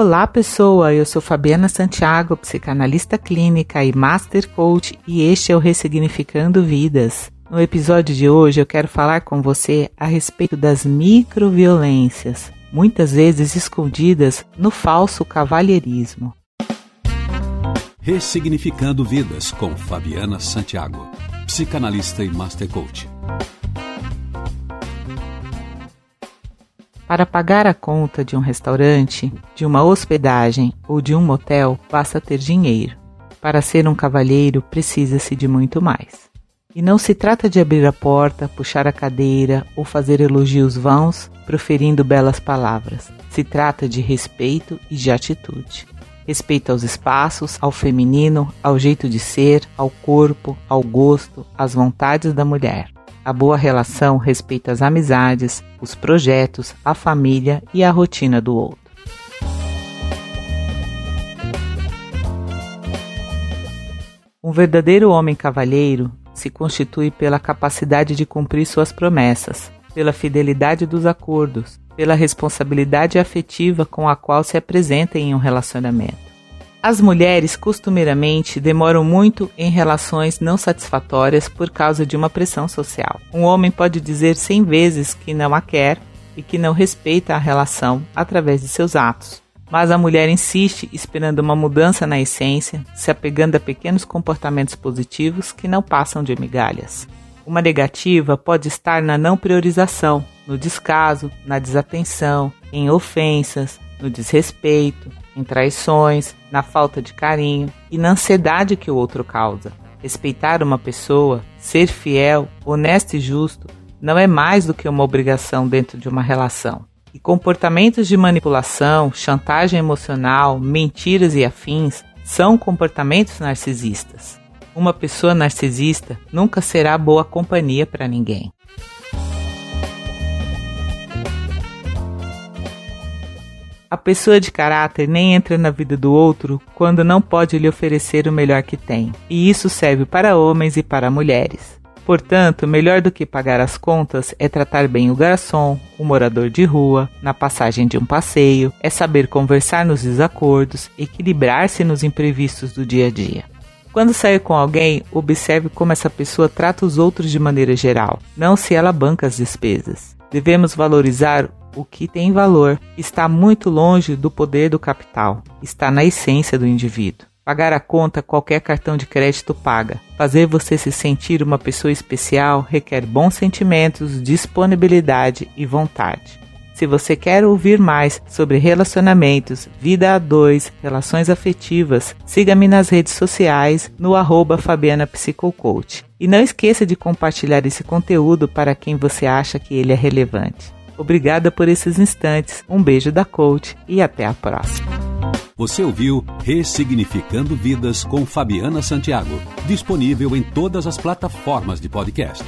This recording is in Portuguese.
Olá, pessoa. Eu sou Fabiana Santiago, psicanalista clínica e master coach, e este é o Ressignificando Vidas. No episódio de hoje, eu quero falar com você a respeito das microviolências, muitas vezes escondidas no falso cavalheirismo. Ressignificando Vidas com Fabiana Santiago, psicanalista e master coach. Para pagar a conta de um restaurante, de uma hospedagem ou de um motel, basta ter dinheiro. Para ser um cavalheiro, precisa-se de muito mais. E não se trata de abrir a porta, puxar a cadeira ou fazer elogios vãos, proferindo belas palavras. Se trata de respeito e de atitude. Respeito aos espaços, ao feminino, ao jeito de ser, ao corpo, ao gosto, às vontades da mulher. A boa relação respeita as amizades, os projetos, a família e a rotina do outro. Um verdadeiro homem cavalheiro se constitui pela capacidade de cumprir suas promessas, pela fidelidade dos acordos, pela responsabilidade afetiva com a qual se apresenta em um relacionamento. As mulheres costumeiramente demoram muito em relações não satisfatórias por causa de uma pressão social. Um homem pode dizer cem vezes que não a quer e que não respeita a relação através de seus atos. Mas a mulher insiste esperando uma mudança na essência, se apegando a pequenos comportamentos positivos que não passam de migalhas. Uma negativa pode estar na não priorização, no descaso, na desatenção, em ofensas, no desrespeito, em traições, na falta de carinho e na ansiedade que o outro causa. Respeitar uma pessoa, ser fiel, honesto e justo não é mais do que uma obrigação dentro de uma relação. E comportamentos de manipulação, chantagem emocional, mentiras e afins são comportamentos narcisistas. Uma pessoa narcisista nunca será boa companhia para ninguém. A pessoa de caráter nem entra na vida do outro quando não pode lhe oferecer o melhor que tem, e isso serve para homens e para mulheres. Portanto, melhor do que pagar as contas é tratar bem o garçom, o morador de rua, na passagem de um passeio, é saber conversar nos desacordos, equilibrar-se nos imprevistos do dia a dia. Quando sair com alguém, observe como essa pessoa trata os outros de maneira geral, não se ela banca as despesas. Devemos valorizar o que tem valor está muito longe do poder do capital, está na essência do indivíduo. Pagar a conta qualquer cartão de crédito paga. Fazer você se sentir uma pessoa especial requer bons sentimentos, disponibilidade e vontade. Se você quer ouvir mais sobre relacionamentos, vida a dois, relações afetivas, siga-me nas redes sociais no arroba Fabiana Psicocoach. E não esqueça de compartilhar esse conteúdo para quem você acha que ele é relevante. Obrigada por esses instantes. Um beijo da coach e até a próxima. Você ouviu Ressignificando Vidas com Fabiana Santiago, disponível em todas as plataformas de podcast.